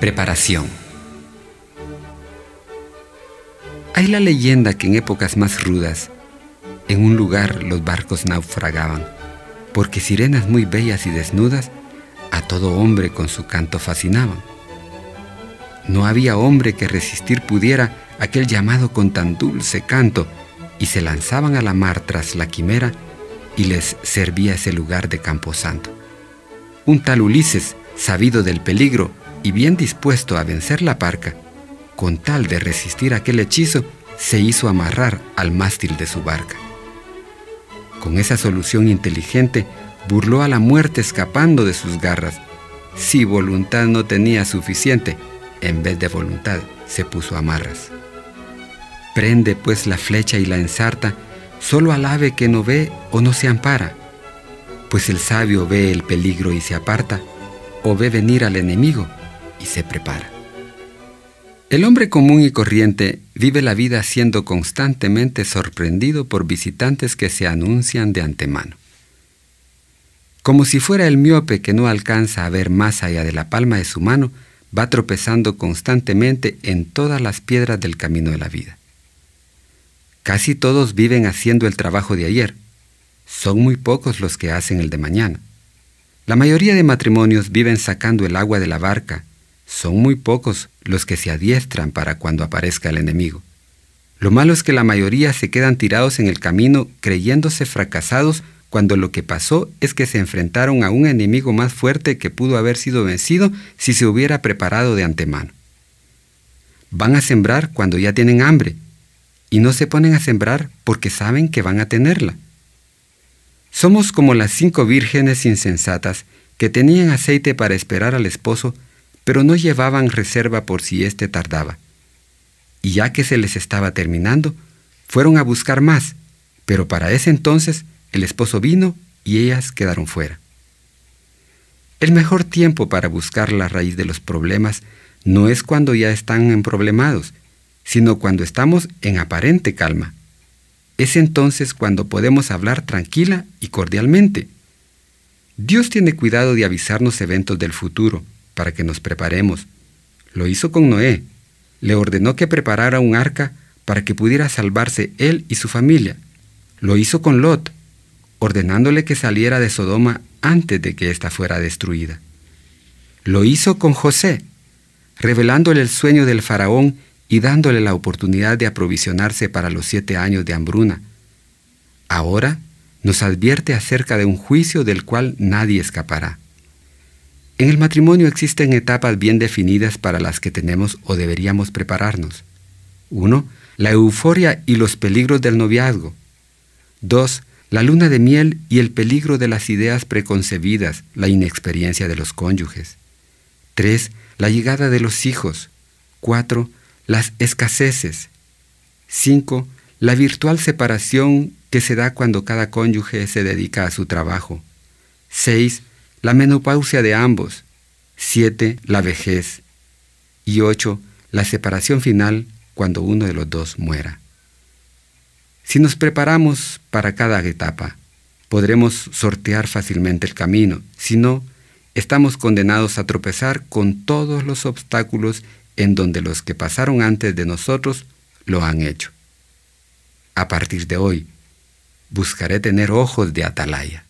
Preparación. Hay la leyenda que en épocas más rudas, en un lugar los barcos naufragaban, porque sirenas muy bellas y desnudas a todo hombre con su canto fascinaban. No había hombre que resistir pudiera aquel llamado con tan dulce canto, y se lanzaban a la mar tras la quimera, y les servía ese lugar de camposanto. Un tal Ulises, sabido del peligro y bien dispuesto a vencer la parca, con tal de resistir aquel hechizo, se hizo amarrar al mástil de su barca. Con esa solución inteligente, burló a la muerte escapando de sus garras. Si voluntad no tenía suficiente, en vez de voluntad se puso amarras. Prende pues la flecha y la ensarta solo al ave que no ve o no se ampara, pues el sabio ve el peligro y se aparta, o ve venir al enemigo y se prepara. El hombre común y corriente vive la vida siendo constantemente sorprendido por visitantes que se anuncian de antemano. Como si fuera el miope que no alcanza a ver más allá de la palma de su mano, va tropezando constantemente en todas las piedras del camino de la vida. Casi todos viven haciendo el trabajo de ayer. Son muy pocos los que hacen el de mañana. La mayoría de matrimonios viven sacando el agua de la barca son muy pocos los que se adiestran para cuando aparezca el enemigo. Lo malo es que la mayoría se quedan tirados en el camino creyéndose fracasados cuando lo que pasó es que se enfrentaron a un enemigo más fuerte que pudo haber sido vencido si se hubiera preparado de antemano. Van a sembrar cuando ya tienen hambre y no se ponen a sembrar porque saben que van a tenerla. Somos como las cinco vírgenes insensatas que tenían aceite para esperar al esposo pero no llevaban reserva por si éste tardaba. Y ya que se les estaba terminando, fueron a buscar más, pero para ese entonces el esposo vino y ellas quedaron fuera. El mejor tiempo para buscar la raíz de los problemas no es cuando ya están emproblemados, sino cuando estamos en aparente calma. Es entonces cuando podemos hablar tranquila y cordialmente. Dios tiene cuidado de avisarnos eventos del futuro, para que nos preparemos. Lo hizo con Noé. Le ordenó que preparara un arca para que pudiera salvarse él y su familia. Lo hizo con Lot, ordenándole que saliera de Sodoma antes de que ésta fuera destruida. Lo hizo con José, revelándole el sueño del faraón y dándole la oportunidad de aprovisionarse para los siete años de hambruna. Ahora nos advierte acerca de un juicio del cual nadie escapará. En el matrimonio existen etapas bien definidas para las que tenemos o deberíamos prepararnos. 1. La euforia y los peligros del noviazgo. 2. La luna de miel y el peligro de las ideas preconcebidas, la inexperiencia de los cónyuges. 3. La llegada de los hijos. 4. Las escaseces. 5. La virtual separación que se da cuando cada cónyuge se dedica a su trabajo. 6 la menopausia de ambos, siete, la vejez y ocho, la separación final cuando uno de los dos muera. Si nos preparamos para cada etapa, podremos sortear fácilmente el camino, si no, estamos condenados a tropezar con todos los obstáculos en donde los que pasaron antes de nosotros lo han hecho. A partir de hoy, buscaré tener ojos de atalaya.